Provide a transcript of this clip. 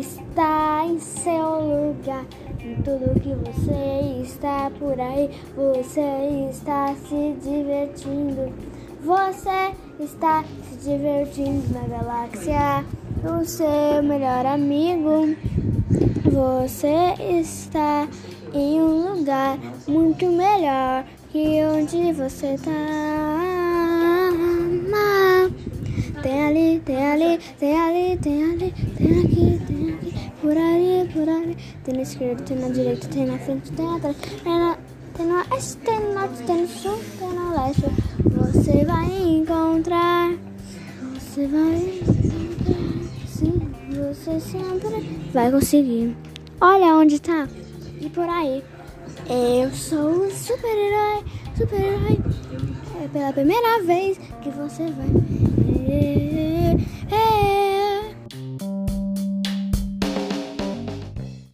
está em seu lugar. Em tudo que você está por aí, você está se divertindo. Você está se divertindo na galáxia. O seu melhor amigo. Você está em um lugar muito melhor que onde você está. Tem ali, tem ali, tem ali, tem aqui, tem aqui, por ali, por ali. Tem na esquerda, tem na direita, tem na frente, tem atrás, tem na, tem no oeste, tem no norte, tem no sul, tem no leste. Você vai encontrar, você vai encontrar, sim, você sempre vai conseguir. Olha onde tá e por aí. Eu sou o super-herói, super-herói. É pela primeira vez que você vai ver.